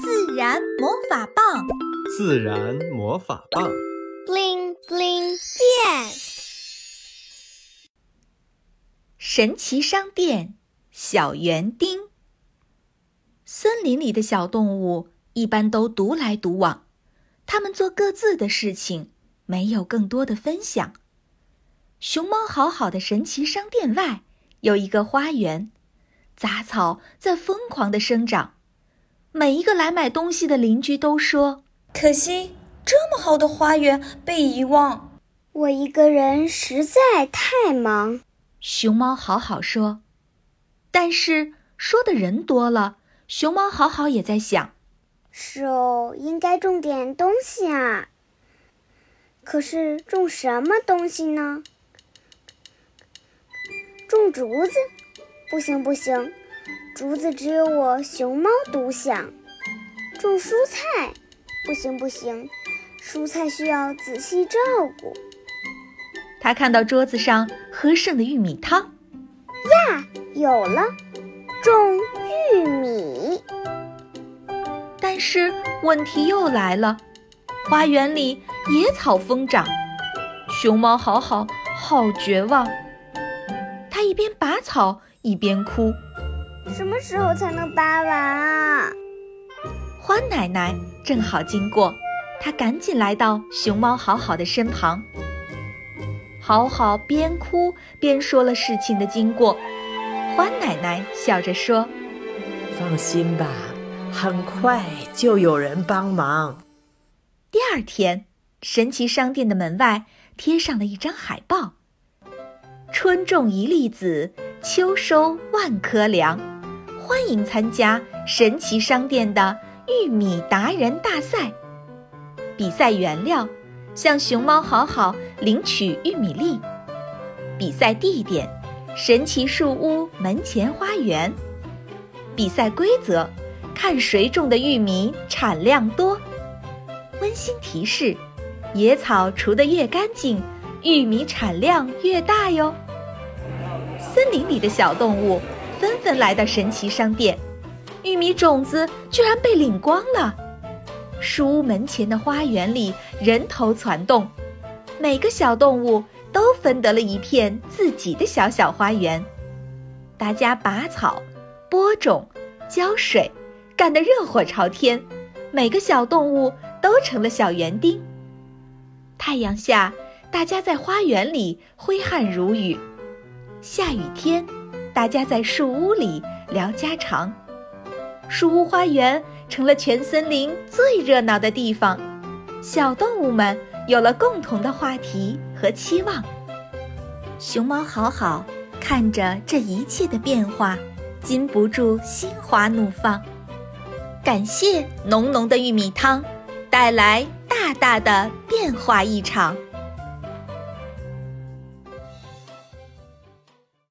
自然魔法棒，自然魔法棒，bling bling 变。神奇商店小园丁。森林里的小动物一般都独来独往，它们做各自的事情，没有更多的分享。熊猫好好的神奇商店外有一个花园，杂草在疯狂的生长。每一个来买东西的邻居都说：“可惜这么好的花园被遗忘。”我一个人实在太忙。熊猫好好说。但是说的人多了，熊猫好好也在想：“是哦，应该种点东西啊。可是种什么东西呢？种竹子？不行，不行。”竹子只有我熊猫独享，种蔬菜不行不行，蔬菜需要仔细照顾。他看到桌子上喝剩的玉米汤，呀，有了，种玉米。但是问题又来了，花园里野草疯长，熊猫好好好绝望。他一边拔草一边哭。什么时候才能拔完啊？花奶奶正好经过，她赶紧来到熊猫好好的身旁。好好边哭边说了事情的经过。花奶奶笑着说：“放心吧，很快就有人帮忙。”第二天，神奇商店的门外贴上了一张海报：“春种一粒籽，秋收万颗粮。”欢迎参加神奇商店的玉米达人大赛。比赛原料：向熊猫好好领取玉米粒。比赛地点：神奇树屋门前花园。比赛规则：看谁种的玉米产量多。温馨提示：野草除得越干净，玉米产量越大哟。森林里的小动物。纷纷来到神奇商店，玉米种子居然被领光了。树屋门前的花园里人头攒动，每个小动物都分得了一片自己的小小花园。大家拔草、播种、浇水，干得热火朝天。每个小动物都成了小园丁。太阳下，大家在花园里挥汗如雨。下雨天。大家在树屋里聊家常，树屋花园成了全森林最热闹的地方。小动物们有了共同的话题和期望。熊猫好好看着这一切的变化，禁不住心花怒放。感谢浓浓的玉米汤，带来大大的变化一场。